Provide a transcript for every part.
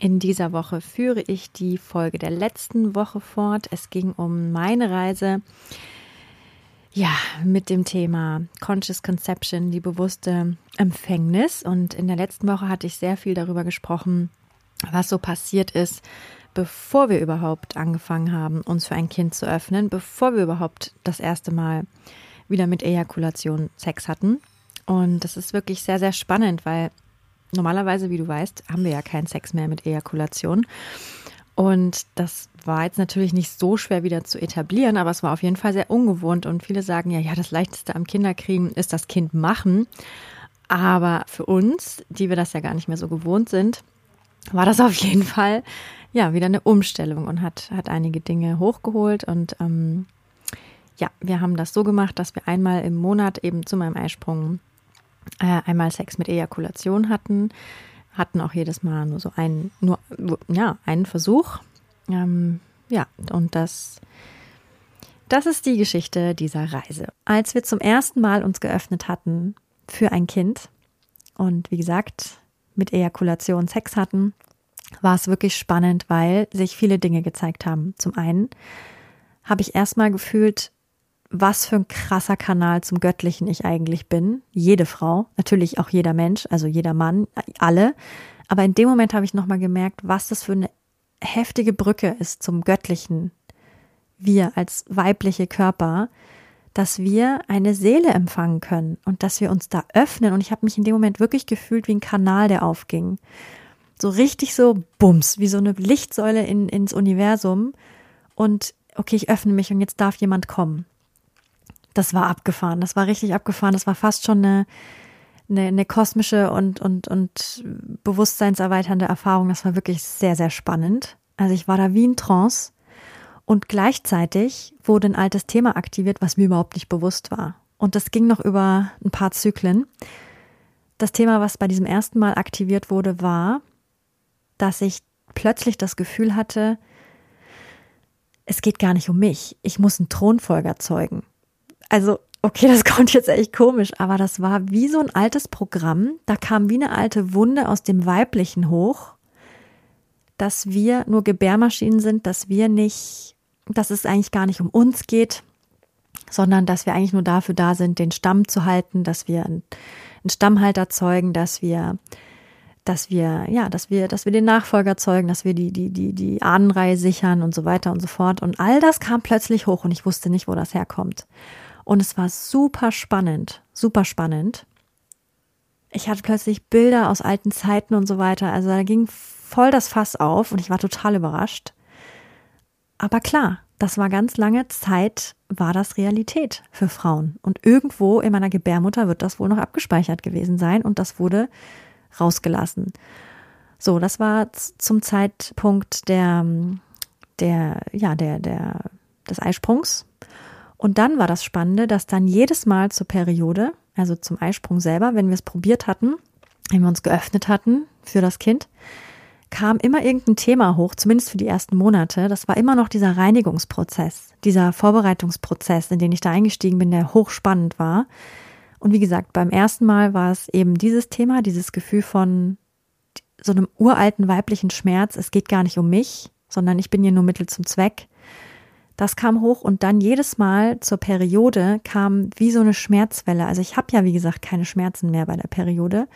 In dieser Woche führe ich die Folge der letzten Woche fort. Es ging um meine Reise ja, mit dem Thema Conscious Conception, die bewusste Empfängnis. Und in der letzten Woche hatte ich sehr viel darüber gesprochen, was so passiert ist, bevor wir überhaupt angefangen haben, uns für ein Kind zu öffnen, bevor wir überhaupt das erste Mal wieder mit Ejakulation Sex hatten. Und das ist wirklich sehr, sehr spannend, weil normalerweise, wie du weißt, haben wir ja keinen Sex mehr mit Ejakulation. Und das war jetzt natürlich nicht so schwer wieder zu etablieren, aber es war auf jeden Fall sehr ungewohnt. Und viele sagen ja, ja, das Leichteste am Kinderkriegen ist das Kind machen. Aber für uns, die wir das ja gar nicht mehr so gewohnt sind, war das auf jeden Fall ja wieder eine Umstellung und hat, hat einige Dinge hochgeholt. Und ähm, ja, wir haben das so gemacht, dass wir einmal im Monat eben zu meinem Eisprung äh, einmal Sex mit Ejakulation hatten, hatten auch jedes Mal nur so einen, nur, ja, einen Versuch. Ähm, ja, und das, das ist die Geschichte dieser Reise. Als wir zum ersten Mal uns geöffnet hatten für ein Kind und wie gesagt, mit Ejakulation Sex hatten, war es wirklich spannend, weil sich viele Dinge gezeigt haben. Zum einen habe ich erstmal gefühlt, was für ein krasser Kanal zum Göttlichen ich eigentlich bin. Jede Frau, natürlich auch jeder Mensch, also jeder Mann, alle. Aber in dem Moment habe ich nochmal gemerkt, was das für eine heftige Brücke ist zum Göttlichen. Wir als weibliche Körper, dass wir eine Seele empfangen können und dass wir uns da öffnen. Und ich habe mich in dem Moment wirklich gefühlt wie ein Kanal, der aufging. So richtig so Bums, wie so eine Lichtsäule in, ins Universum. Und okay, ich öffne mich und jetzt darf jemand kommen das war abgefahren. Das war richtig abgefahren. Das war fast schon eine, eine, eine kosmische und, und, und bewusstseinserweiternde Erfahrung. Das war wirklich sehr, sehr spannend. Also ich war da wie in Trance und gleichzeitig wurde ein altes Thema aktiviert, was mir überhaupt nicht bewusst war. Und das ging noch über ein paar Zyklen. Das Thema, was bei diesem ersten Mal aktiviert wurde, war, dass ich plötzlich das Gefühl hatte, es geht gar nicht um mich. Ich muss einen Thronfolger zeugen also okay, das kommt jetzt echt komisch, aber das war wie so ein altes Programm. Da kam wie eine alte Wunde aus dem Weiblichen hoch, dass wir nur Gebärmaschinen sind, dass wir nicht, dass es eigentlich gar nicht um uns geht, sondern dass wir eigentlich nur dafür da sind, den Stamm zu halten, dass wir einen Stammhalter zeugen, dass wir dass wir, ja, dass wir, dass wir den Nachfolger zeugen, dass wir die, die, die, die Ahnenreihe sichern und so weiter und so fort. Und all das kam plötzlich hoch und ich wusste nicht, wo das herkommt. Und es war super spannend, super spannend. Ich hatte plötzlich Bilder aus alten Zeiten und so weiter. Also da ging voll das Fass auf und ich war total überrascht. Aber klar, das war ganz lange Zeit, war das Realität für Frauen. Und irgendwo in meiner Gebärmutter wird das wohl noch abgespeichert gewesen sein und das wurde rausgelassen. So, das war zum Zeitpunkt der, der, ja, der, der, des Eisprungs. Und dann war das Spannende, dass dann jedes Mal zur Periode, also zum Eisprung selber, wenn wir es probiert hatten, wenn wir uns geöffnet hatten für das Kind, kam immer irgendein Thema hoch, zumindest für die ersten Monate. Das war immer noch dieser Reinigungsprozess, dieser Vorbereitungsprozess, in den ich da eingestiegen bin, der hochspannend war. Und wie gesagt, beim ersten Mal war es eben dieses Thema, dieses Gefühl von so einem uralten weiblichen Schmerz. Es geht gar nicht um mich, sondern ich bin hier nur Mittel zum Zweck. Das kam hoch und dann jedes Mal zur Periode kam wie so eine Schmerzwelle. Also ich habe ja, wie gesagt, keine Schmerzen mehr bei der Periode.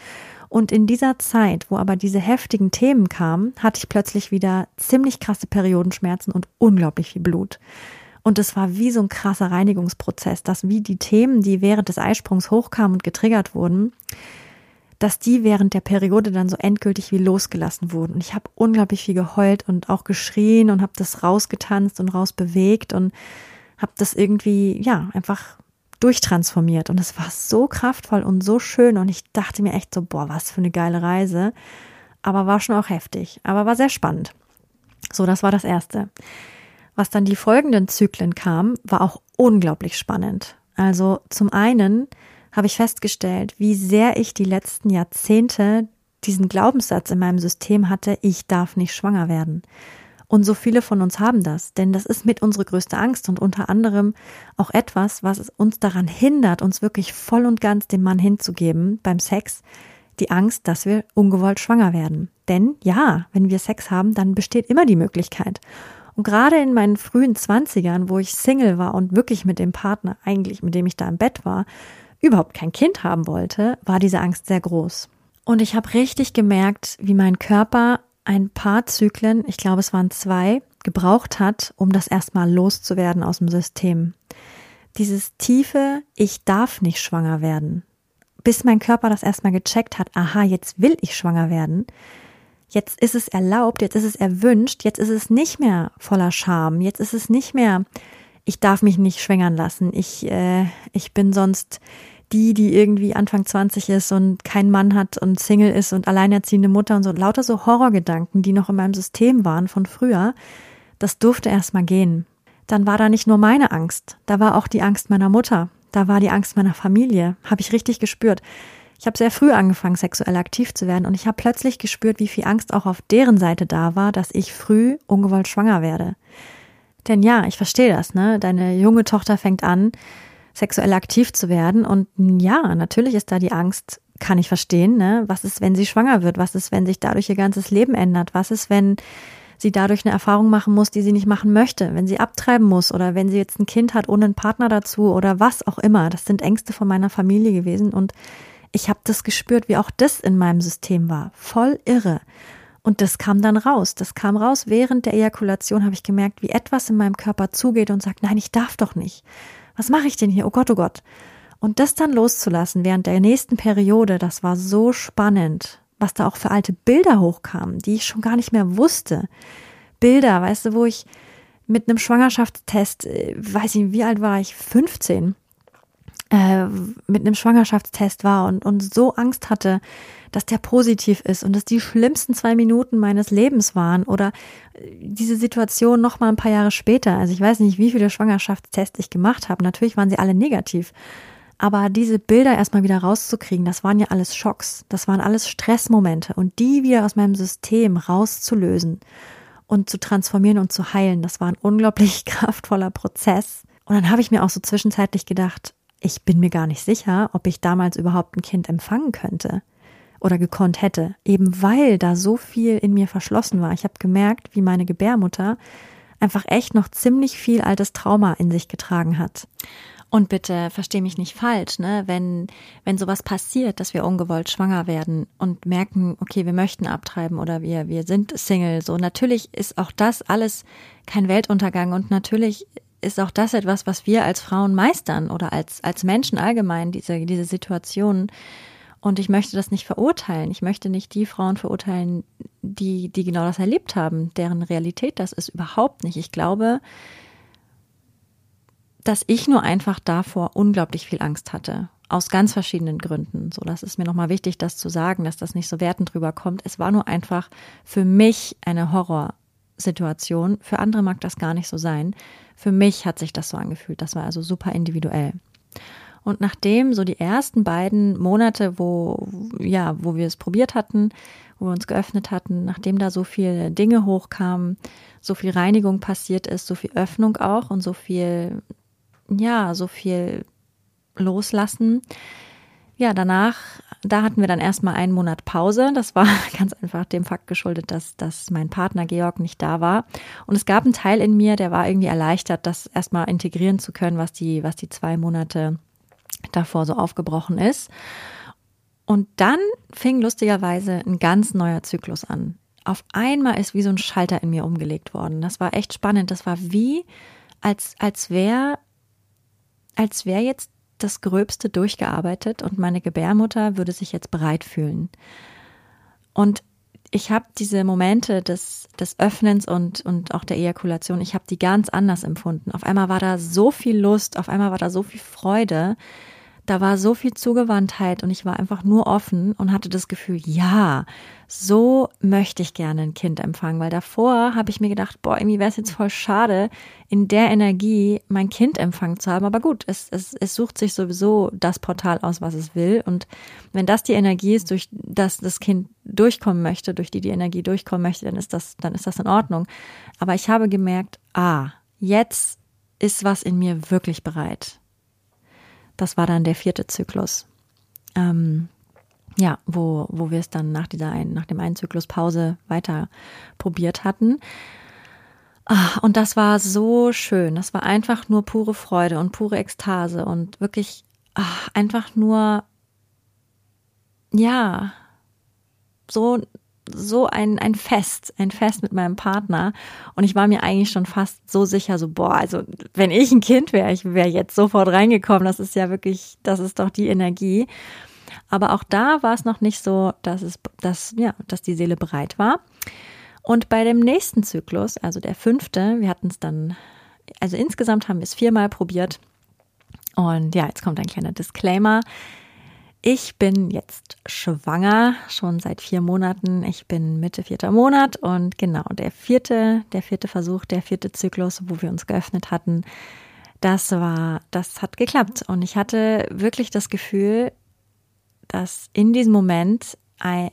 Und in dieser Zeit, wo aber diese heftigen Themen kamen, hatte ich plötzlich wieder ziemlich krasse Periodenschmerzen und unglaublich viel Blut. Und es war wie so ein krasser Reinigungsprozess, dass wie die Themen, die während des Eisprungs hochkamen und getriggert wurden, dass die während der Periode dann so endgültig wie losgelassen wurden. Und ich habe unglaublich viel geheult und auch geschrien und habe das rausgetanzt und rausbewegt und habe das irgendwie, ja, einfach durchtransformiert. Und es war so kraftvoll und so schön. Und ich dachte mir echt so, boah, was für eine geile Reise. Aber war schon auch heftig. Aber war sehr spannend. So, das war das Erste. Was dann die folgenden Zyklen kam, war auch unglaublich spannend. Also zum einen habe ich festgestellt, wie sehr ich die letzten Jahrzehnte diesen Glaubenssatz in meinem System hatte, ich darf nicht schwanger werden. Und so viele von uns haben das, denn das ist mit unsere größte Angst und unter anderem auch etwas, was uns daran hindert, uns wirklich voll und ganz dem Mann hinzugeben beim Sex, die Angst, dass wir ungewollt schwanger werden. Denn ja, wenn wir Sex haben, dann besteht immer die Möglichkeit. Und gerade in meinen frühen Zwanzigern, wo ich Single war und wirklich mit dem Partner, eigentlich mit dem ich da im Bett war, überhaupt kein Kind haben wollte, war diese Angst sehr groß. Und ich habe richtig gemerkt, wie mein Körper ein paar Zyklen, ich glaube es waren zwei, gebraucht hat, um das erstmal loszuwerden aus dem System. Dieses tiefe, ich darf nicht schwanger werden. Bis mein Körper das erstmal gecheckt hat, aha, jetzt will ich schwanger werden. Jetzt ist es erlaubt, jetzt ist es erwünscht, jetzt ist es nicht mehr voller Scham, jetzt ist es nicht mehr, ich darf mich nicht schwängern lassen, ich, äh, ich bin sonst die, die irgendwie Anfang 20 ist und keinen Mann hat und Single ist und alleinerziehende Mutter und so, lauter so Horrorgedanken, die noch in meinem System waren von früher, das durfte erstmal gehen. Dann war da nicht nur meine Angst, da war auch die Angst meiner Mutter, da war die Angst meiner Familie, habe ich richtig gespürt. Ich habe sehr früh angefangen, sexuell aktiv zu werden und ich habe plötzlich gespürt, wie viel Angst auch auf deren Seite da war, dass ich früh ungewollt schwanger werde. Denn ja, ich verstehe das, ne? Deine junge Tochter fängt an, sexuell aktiv zu werden. Und ja, natürlich ist da die Angst, kann ich verstehen, ne? Was ist, wenn sie schwanger wird? Was ist, wenn sich dadurch ihr ganzes Leben ändert? Was ist, wenn sie dadurch eine Erfahrung machen muss, die sie nicht machen möchte, wenn sie abtreiben muss oder wenn sie jetzt ein Kind hat ohne einen Partner dazu oder was auch immer. Das sind Ängste von meiner Familie gewesen und ich habe das gespürt, wie auch das in meinem System war. Voll irre. Und das kam dann raus. Das kam raus während der Ejakulation, habe ich gemerkt, wie etwas in meinem Körper zugeht und sagt, nein, ich darf doch nicht was mache ich denn hier? Oh Gott, oh Gott. Und das dann loszulassen während der nächsten Periode, das war so spannend, was da auch für alte Bilder hochkamen, die ich schon gar nicht mehr wusste. Bilder, weißt du, wo ich mit einem Schwangerschaftstest, äh, weiß ich, wie alt war ich? 15 äh, mit einem Schwangerschaftstest war und, und so Angst hatte, dass der positiv ist und dass die schlimmsten zwei Minuten meines Lebens waren oder äh, diese Situation noch mal ein paar Jahre später. Also ich weiß nicht, wie viele Schwangerschaftstests ich gemacht habe. Natürlich waren sie alle negativ. Aber diese Bilder erstmal wieder rauszukriegen, das waren ja alles Schocks. Das waren alles Stressmomente und die wieder aus meinem System rauszulösen und zu transformieren und zu heilen, das war ein unglaublich kraftvoller Prozess. Und dann habe ich mir auch so zwischenzeitlich gedacht, ich bin mir gar nicht sicher, ob ich damals überhaupt ein Kind empfangen könnte oder gekonnt hätte, eben weil da so viel in mir verschlossen war. Ich habe gemerkt, wie meine Gebärmutter einfach echt noch ziemlich viel altes Trauma in sich getragen hat. Und bitte versteh mich nicht falsch, ne? Wenn, wenn sowas passiert, dass wir ungewollt schwanger werden und merken, okay, wir möchten abtreiben oder wir, wir sind Single, so natürlich ist auch das alles kein Weltuntergang und natürlich ist auch das etwas, was wir als Frauen meistern oder als, als Menschen allgemein, diese, diese Situationen. Und ich möchte das nicht verurteilen. Ich möchte nicht die Frauen verurteilen, die, die genau das erlebt haben, deren Realität das ist überhaupt nicht. Ich glaube, dass ich nur einfach davor unglaublich viel Angst hatte. Aus ganz verschiedenen Gründen. So, das ist mir nochmal wichtig, das zu sagen, dass das nicht so wertend drüber kommt. Es war nur einfach für mich eine Horrorsituation. Für andere mag das gar nicht so sein. Für mich hat sich das so angefühlt. Das war also super individuell. Und nachdem so die ersten beiden Monate, wo, ja, wo wir es probiert hatten, wo wir uns geöffnet hatten, nachdem da so viele Dinge hochkamen, so viel Reinigung passiert ist, so viel Öffnung auch und so viel, ja, so viel Loslassen. Ja, danach da hatten wir dann erstmal einen Monat Pause. Das war ganz einfach dem Fakt geschuldet, dass, dass mein Partner Georg nicht da war. Und es gab einen Teil in mir, der war irgendwie erleichtert, das erstmal integrieren zu können, was die, was die zwei Monate davor so aufgebrochen ist. Und dann fing lustigerweise ein ganz neuer Zyklus an. Auf einmal ist wie so ein Schalter in mir umgelegt worden. Das war echt spannend. Das war wie, als, als wäre, als wäre jetzt das Gröbste durchgearbeitet und meine Gebärmutter würde sich jetzt bereit fühlen. Und ich habe diese Momente des, des Öffnens und, und auch der Ejakulation, ich habe die ganz anders empfunden. Auf einmal war da so viel Lust, auf einmal war da so viel Freude, da war so viel Zugewandtheit und ich war einfach nur offen und hatte das Gefühl, ja, so möchte ich gerne ein Kind empfangen, weil davor habe ich mir gedacht, boah, irgendwie wäre es jetzt voll schade, in der Energie mein Kind empfangen zu haben. Aber gut, es, es, es sucht sich sowieso das Portal aus, was es will. Und wenn das die Energie ist, durch das das Kind durchkommen möchte, durch die die Energie durchkommen möchte, dann ist das, dann ist das in Ordnung. Aber ich habe gemerkt, ah, jetzt ist was in mir wirklich bereit. Das war dann der vierte Zyklus. Ähm, ja, wo, wo wir es dann nach dieser einen, nach dem einen Zyklus Pause weiter probiert hatten. Ah, und das war so schön. Das war einfach nur pure Freude und pure Ekstase und wirklich ach, einfach nur, ja, so so ein, ein Fest, ein Fest mit meinem Partner. Und ich war mir eigentlich schon fast so sicher, so, boah, also wenn ich ein Kind wäre, ich wäre jetzt sofort reingekommen. Das ist ja wirklich, das ist doch die Energie. Aber auch da war es noch nicht so, dass es, dass, ja, dass die Seele bereit war. Und bei dem nächsten Zyklus, also der fünfte, wir hatten es dann, also insgesamt haben wir es viermal probiert. Und ja, jetzt kommt ein kleiner Disclaimer. Ich bin jetzt schwanger, schon seit vier Monaten. Ich bin Mitte vierter Monat und genau der vierte, der vierte Versuch, der vierte Zyklus, wo wir uns geöffnet hatten, das war, das hat geklappt. Und ich hatte wirklich das Gefühl, dass in diesem Moment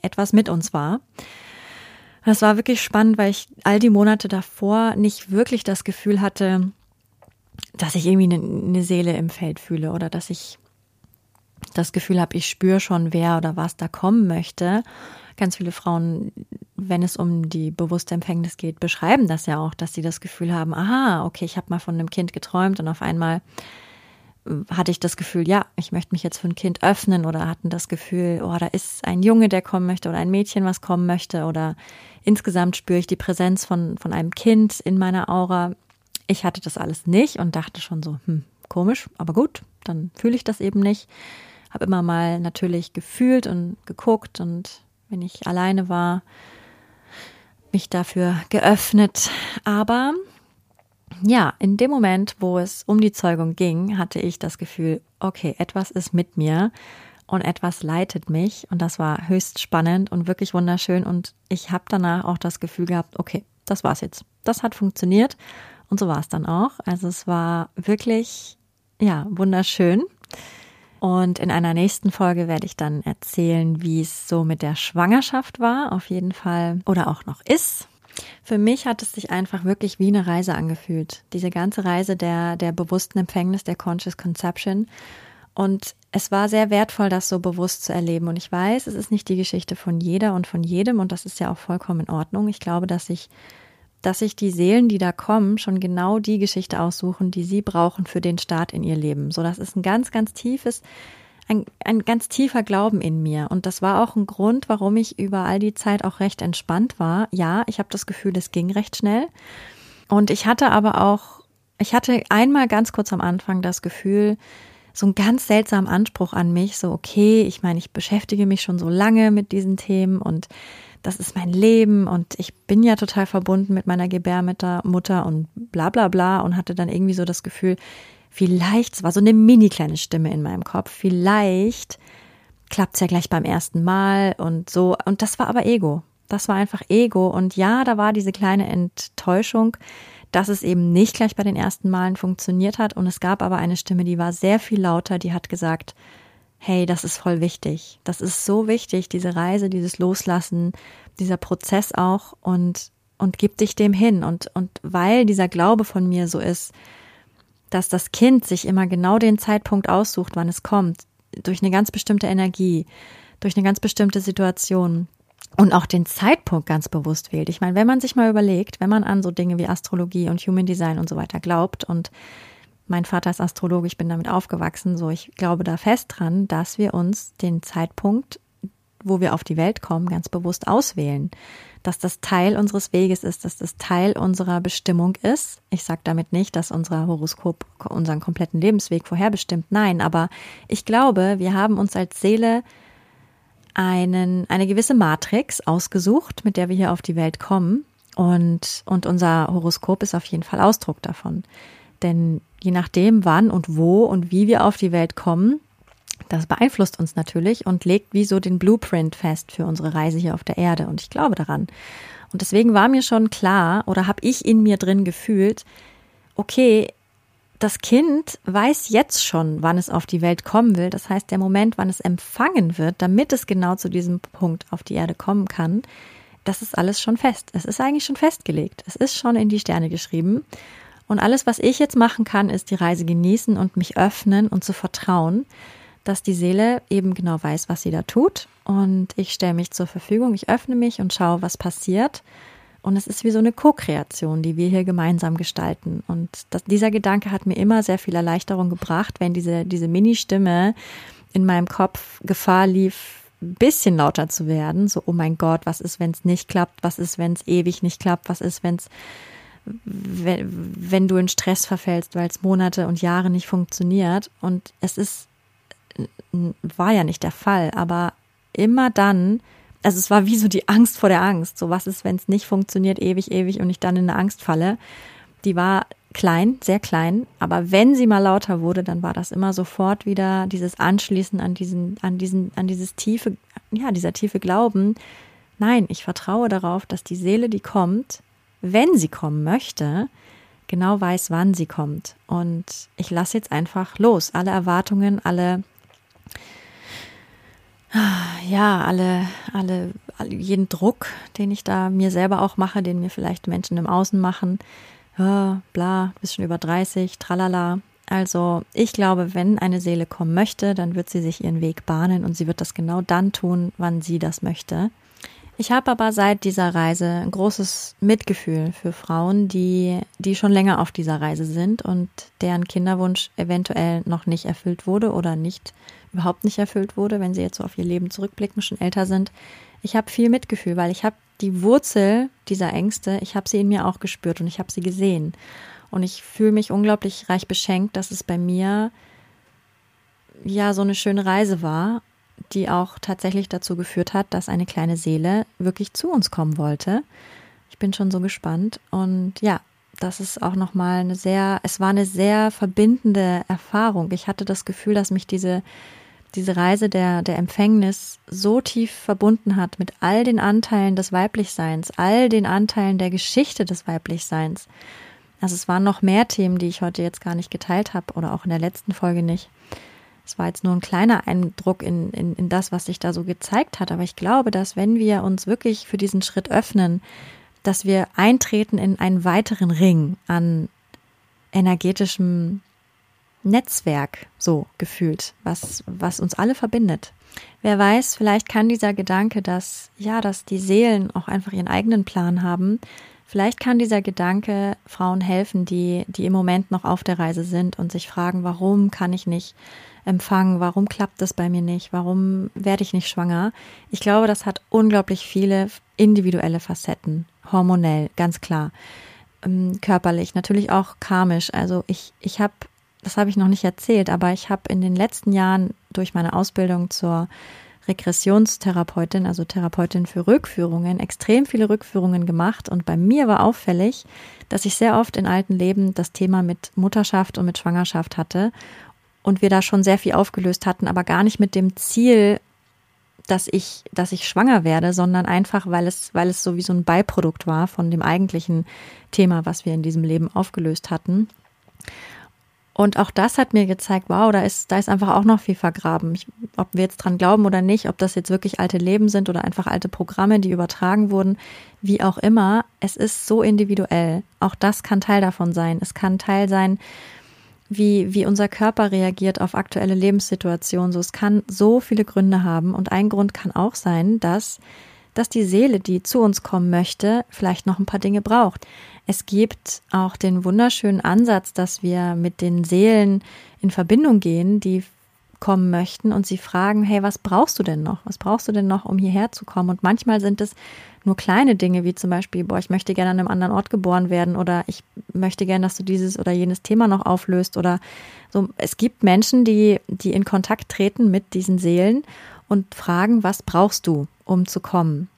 etwas mit uns war. Das war wirklich spannend, weil ich all die Monate davor nicht wirklich das Gefühl hatte, dass ich irgendwie eine, Seele im Feld fühle oder dass ich das Gefühl habe, ich spüre schon, wer oder was da kommen möchte. Ganz viele Frauen, wenn es um die bewusste Empfängnis geht, beschreiben das ja auch, dass sie das Gefühl haben, aha, okay, ich habe mal von einem Kind geträumt und auf einmal äh, hatte ich das Gefühl, ja, ich möchte mich jetzt für ein Kind öffnen oder hatten das Gefühl, oh, da ist ein Junge, der kommen möchte oder ein Mädchen, was kommen möchte oder insgesamt spüre ich die Präsenz von, von einem Kind in meiner Aura. Ich hatte das alles nicht und dachte schon so, hm, komisch, aber gut, dann fühle ich das eben nicht habe immer mal natürlich gefühlt und geguckt und wenn ich alleine war, mich dafür geöffnet. Aber ja, in dem Moment, wo es um die Zeugung ging, hatte ich das Gefühl, okay, etwas ist mit mir und etwas leitet mich und das war höchst spannend und wirklich wunderschön und ich habe danach auch das Gefühl gehabt, okay, das war's jetzt. Das hat funktioniert und so war es dann auch. Also es war wirklich ja, wunderschön. Und in einer nächsten Folge werde ich dann erzählen, wie es so mit der Schwangerschaft war, auf jeden Fall, oder auch noch ist. Für mich hat es sich einfach wirklich wie eine Reise angefühlt. Diese ganze Reise der, der bewussten Empfängnis, der Conscious Conception. Und es war sehr wertvoll, das so bewusst zu erleben. Und ich weiß, es ist nicht die Geschichte von jeder und von jedem. Und das ist ja auch vollkommen in Ordnung. Ich glaube, dass ich dass sich die Seelen, die da kommen, schon genau die Geschichte aussuchen, die sie brauchen für den Start in ihr Leben. So, das ist ein ganz, ganz tiefes, ein, ein ganz tiefer Glauben in mir. Und das war auch ein Grund, warum ich über all die Zeit auch recht entspannt war. Ja, ich habe das Gefühl, es ging recht schnell. Und ich hatte aber auch, ich hatte einmal ganz kurz am Anfang das Gefühl, so einen ganz seltsamen Anspruch an mich, so okay, ich meine, ich beschäftige mich schon so lange mit diesen Themen und das ist mein Leben und ich bin ja total verbunden mit meiner Gebärmutter Mutter und bla bla bla und hatte dann irgendwie so das Gefühl, vielleicht, es war so eine mini kleine Stimme in meinem Kopf, vielleicht klappt es ja gleich beim ersten Mal und so. Und das war aber Ego. Das war einfach Ego. Und ja, da war diese kleine Enttäuschung, dass es eben nicht gleich bei den ersten Malen funktioniert hat. Und es gab aber eine Stimme, die war sehr viel lauter, die hat gesagt, hey, das ist voll wichtig. Das ist so wichtig, diese Reise, dieses Loslassen, dieser Prozess auch und, und gib dich dem hin. Und, und weil dieser Glaube von mir so ist, dass das Kind sich immer genau den Zeitpunkt aussucht, wann es kommt, durch eine ganz bestimmte Energie, durch eine ganz bestimmte Situation und auch den Zeitpunkt ganz bewusst wählt. Ich meine, wenn man sich mal überlegt, wenn man an so Dinge wie Astrologie und Human Design und so weiter glaubt und mein Vater ist Astrologe, ich bin damit aufgewachsen, so ich glaube da fest dran, dass wir uns den Zeitpunkt, wo wir auf die Welt kommen, ganz bewusst auswählen. Dass das Teil unseres Weges ist, dass das Teil unserer Bestimmung ist. Ich sage damit nicht, dass unser Horoskop unseren kompletten Lebensweg vorherbestimmt. Nein, aber ich glaube, wir haben uns als Seele einen, eine gewisse Matrix ausgesucht, mit der wir hier auf die Welt kommen. Und, und unser Horoskop ist auf jeden Fall Ausdruck davon. Denn je nachdem, wann und wo und wie wir auf die Welt kommen, das beeinflusst uns natürlich und legt wie so den Blueprint fest für unsere Reise hier auf der Erde. Und ich glaube daran. Und deswegen war mir schon klar oder habe ich in mir drin gefühlt, okay, das Kind weiß jetzt schon, wann es auf die Welt kommen will. Das heißt, der Moment, wann es empfangen wird, damit es genau zu diesem Punkt auf die Erde kommen kann, das ist alles schon fest. Es ist eigentlich schon festgelegt. Es ist schon in die Sterne geschrieben. Und alles, was ich jetzt machen kann, ist die Reise genießen und mich öffnen und zu vertrauen, dass die Seele eben genau weiß, was sie da tut. Und ich stelle mich zur Verfügung, ich öffne mich und schaue, was passiert. Und es ist wie so eine Co-Kreation, die wir hier gemeinsam gestalten. Und das, dieser Gedanke hat mir immer sehr viel Erleichterung gebracht, wenn diese, diese Mini-Stimme in meinem Kopf Gefahr lief, ein bisschen lauter zu werden. So, oh mein Gott, was ist, wenn es nicht klappt? Was ist, wenn es ewig nicht klappt? Was ist, wenn es, wenn, wenn du in Stress verfällst, weil es Monate und Jahre nicht funktioniert? Und es ist, war ja nicht der Fall, aber immer dann, also es war wie so die Angst vor der Angst. So was ist, wenn es nicht funktioniert, ewig, ewig und ich dann in eine Angst falle. Die war klein, sehr klein, aber wenn sie mal lauter wurde, dann war das immer sofort wieder dieses Anschließen an diesen, an diesen, an dieses tiefe, ja, dieser tiefe Glauben. Nein, ich vertraue darauf, dass die Seele, die kommt, wenn sie kommen möchte, genau weiß, wann sie kommt. Und ich lasse jetzt einfach los. Alle Erwartungen, alle ja, alle, alle, jeden Druck, den ich da mir selber auch mache, den mir vielleicht Menschen im Außen machen, ja, bla, bist schon über 30, tralala. Also ich glaube, wenn eine Seele kommen möchte, dann wird sie sich ihren Weg bahnen und sie wird das genau dann tun, wann sie das möchte. Ich habe aber seit dieser Reise ein großes Mitgefühl für Frauen, die, die schon länger auf dieser Reise sind und deren Kinderwunsch eventuell noch nicht erfüllt wurde oder nicht überhaupt nicht erfüllt wurde, wenn sie jetzt so auf ihr Leben zurückblicken, schon älter sind. Ich habe viel Mitgefühl, weil ich habe die Wurzel dieser Ängste, ich habe sie in mir auch gespürt und ich habe sie gesehen. Und ich fühle mich unglaublich reich beschenkt, dass es bei mir ja so eine schöne Reise war, die auch tatsächlich dazu geführt hat, dass eine kleine Seele wirklich zu uns kommen wollte. Ich bin schon so gespannt und ja, das ist auch noch mal eine sehr es war eine sehr verbindende Erfahrung. Ich hatte das Gefühl, dass mich diese diese Reise der, der Empfängnis so tief verbunden hat mit all den Anteilen des Weiblichseins, all den Anteilen der Geschichte des Weiblichseins. Also es waren noch mehr Themen, die ich heute jetzt gar nicht geteilt habe oder auch in der letzten Folge nicht. Es war jetzt nur ein kleiner Eindruck in, in, in das, was sich da so gezeigt hat. Aber ich glaube, dass wenn wir uns wirklich für diesen Schritt öffnen, dass wir eintreten in einen weiteren Ring an energetischem Netzwerk so gefühlt, was, was uns alle verbindet. Wer weiß, vielleicht kann dieser Gedanke, dass, ja, dass die Seelen auch einfach ihren eigenen Plan haben, vielleicht kann dieser Gedanke Frauen helfen, die, die im Moment noch auf der Reise sind und sich fragen, warum kann ich nicht empfangen, warum klappt das bei mir nicht, warum werde ich nicht schwanger. Ich glaube, das hat unglaublich viele individuelle Facetten, hormonell, ganz klar, ähm, körperlich, natürlich auch karmisch. Also ich, ich habe das habe ich noch nicht erzählt, aber ich habe in den letzten Jahren durch meine Ausbildung zur Regressionstherapeutin, also Therapeutin für Rückführungen, extrem viele Rückführungen gemacht. Und bei mir war auffällig, dass ich sehr oft in alten Leben das Thema mit Mutterschaft und mit Schwangerschaft hatte und wir da schon sehr viel aufgelöst hatten, aber gar nicht mit dem Ziel, dass ich, dass ich schwanger werde, sondern einfach, weil es, weil es so wie so ein Beiprodukt war von dem eigentlichen Thema, was wir in diesem Leben aufgelöst hatten. Und auch das hat mir gezeigt, wow, da ist, da ist einfach auch noch viel vergraben. Ich, ob wir jetzt dran glauben oder nicht, ob das jetzt wirklich alte Leben sind oder einfach alte Programme, die übertragen wurden, wie auch immer, es ist so individuell. Auch das kann Teil davon sein. Es kann Teil sein, wie, wie unser Körper reagiert auf aktuelle Lebenssituationen. So, es kann so viele Gründe haben. Und ein Grund kann auch sein, dass, dass die Seele, die zu uns kommen möchte, vielleicht noch ein paar Dinge braucht. Es gibt auch den wunderschönen Ansatz, dass wir mit den Seelen in Verbindung gehen, die kommen möchten und sie fragen, hey, was brauchst du denn noch? Was brauchst du denn noch, um hierher zu kommen? Und manchmal sind es nur kleine Dinge, wie zum Beispiel, boah, ich möchte gerne an einem anderen Ort geboren werden oder ich möchte gerne, dass du dieses oder jenes Thema noch auflöst oder so. Es gibt Menschen, die, die in Kontakt treten mit diesen Seelen und fragen, was brauchst du, um zu kommen?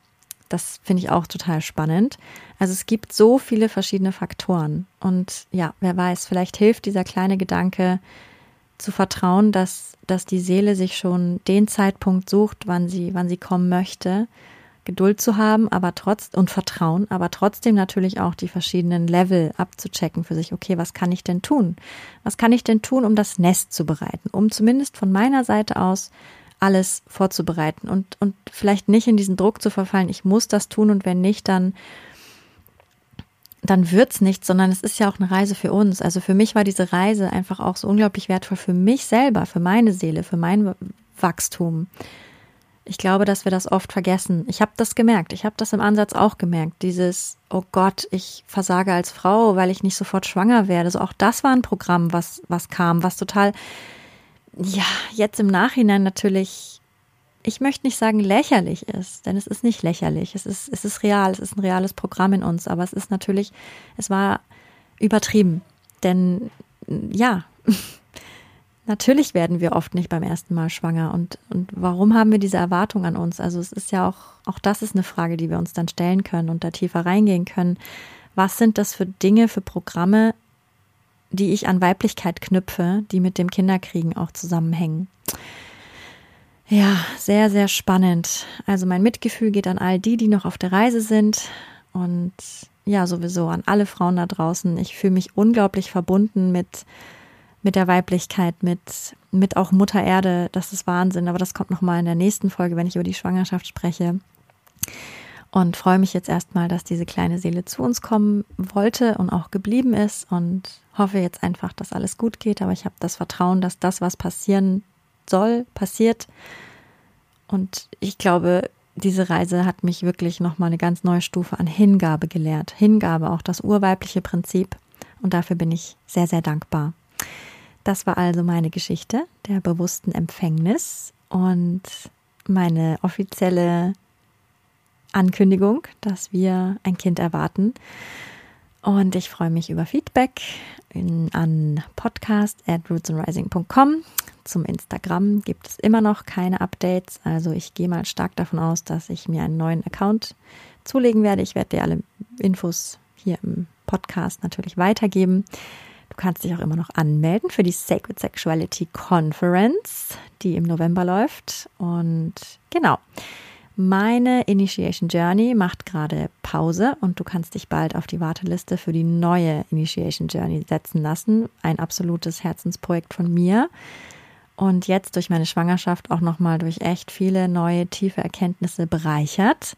Das finde ich auch total spannend. Also es gibt so viele verschiedene Faktoren. Und ja, wer weiß, vielleicht hilft dieser kleine Gedanke zu vertrauen, dass, dass die Seele sich schon den Zeitpunkt sucht, wann sie, wann sie kommen möchte. Geduld zu haben, aber trotz und Vertrauen, aber trotzdem natürlich auch die verschiedenen Level abzuchecken für sich. Okay, was kann ich denn tun? Was kann ich denn tun, um das Nest zu bereiten? Um zumindest von meiner Seite aus alles vorzubereiten und, und vielleicht nicht in diesen Druck zu verfallen, ich muss das tun und wenn nicht, dann, dann wird's nicht, sondern es ist ja auch eine Reise für uns. Also für mich war diese Reise einfach auch so unglaublich wertvoll für mich selber, für meine Seele, für mein Wachstum. Ich glaube, dass wir das oft vergessen. Ich habe das gemerkt. Ich habe das im Ansatz auch gemerkt. Dieses, oh Gott, ich versage als Frau, weil ich nicht sofort schwanger werde. So auch das war ein Programm, was, was kam, was total ja, jetzt im Nachhinein natürlich, ich möchte nicht sagen lächerlich ist, denn es ist nicht lächerlich. Es ist, es ist real, es ist ein reales Programm in uns, aber es ist natürlich, es war übertrieben. Denn ja, natürlich werden wir oft nicht beim ersten Mal schwanger. Und, und warum haben wir diese Erwartung an uns? Also es ist ja auch, auch das ist eine Frage, die wir uns dann stellen können und da tiefer reingehen können. Was sind das für Dinge, für Programme, die ich an Weiblichkeit knüpfe, die mit dem Kinderkriegen auch zusammenhängen. Ja, sehr, sehr spannend. Also mein Mitgefühl geht an all die, die noch auf der Reise sind und ja, sowieso an alle Frauen da draußen. Ich fühle mich unglaublich verbunden mit, mit der Weiblichkeit, mit, mit auch Mutter Erde. Das ist Wahnsinn, aber das kommt nochmal in der nächsten Folge, wenn ich über die Schwangerschaft spreche und freue mich jetzt erstmal, dass diese kleine Seele zu uns kommen wollte und auch geblieben ist und hoffe jetzt einfach, dass alles gut geht. Aber ich habe das Vertrauen, dass das, was passieren soll, passiert. Und ich glaube, diese Reise hat mich wirklich nochmal eine ganz neue Stufe an Hingabe gelehrt. Hingabe, auch das urweibliche Prinzip. Und dafür bin ich sehr, sehr dankbar. Das war also meine Geschichte der bewussten Empfängnis und meine offizielle Ankündigung, dass wir ein Kind erwarten. Und ich freue mich über Feedback in, an podcast at rootsandrising.com. Zum Instagram gibt es immer noch keine Updates. Also ich gehe mal stark davon aus, dass ich mir einen neuen Account zulegen werde. Ich werde dir alle Infos hier im Podcast natürlich weitergeben. Du kannst dich auch immer noch anmelden für die Sacred Sexuality Conference, die im November läuft. Und genau. Meine Initiation Journey macht gerade Pause und du kannst dich bald auf die Warteliste für die neue Initiation Journey setzen lassen. Ein absolutes Herzensprojekt von mir. Und jetzt durch meine Schwangerschaft auch nochmal durch echt viele neue, tiefe Erkenntnisse bereichert.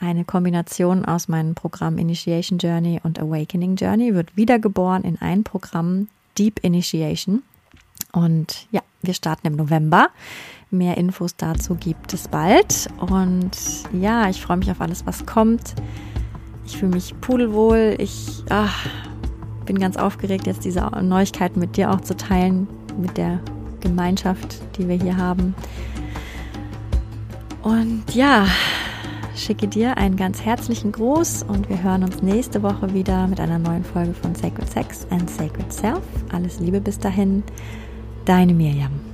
Eine Kombination aus meinem Programm Initiation Journey und Awakening Journey wird wiedergeboren in ein Programm Deep Initiation. Und ja, wir starten im November. Mehr Infos dazu gibt es bald. Und ja, ich freue mich auf alles, was kommt. Ich fühle mich pudelwohl. Ich ach, bin ganz aufgeregt, jetzt diese Neuigkeiten mit dir auch zu teilen, mit der Gemeinschaft, die wir hier haben. Und ja, schicke dir einen ganz herzlichen Gruß und wir hören uns nächste Woche wieder mit einer neuen Folge von Sacred Sex and Sacred Self. Alles Liebe bis dahin, deine Mirjam.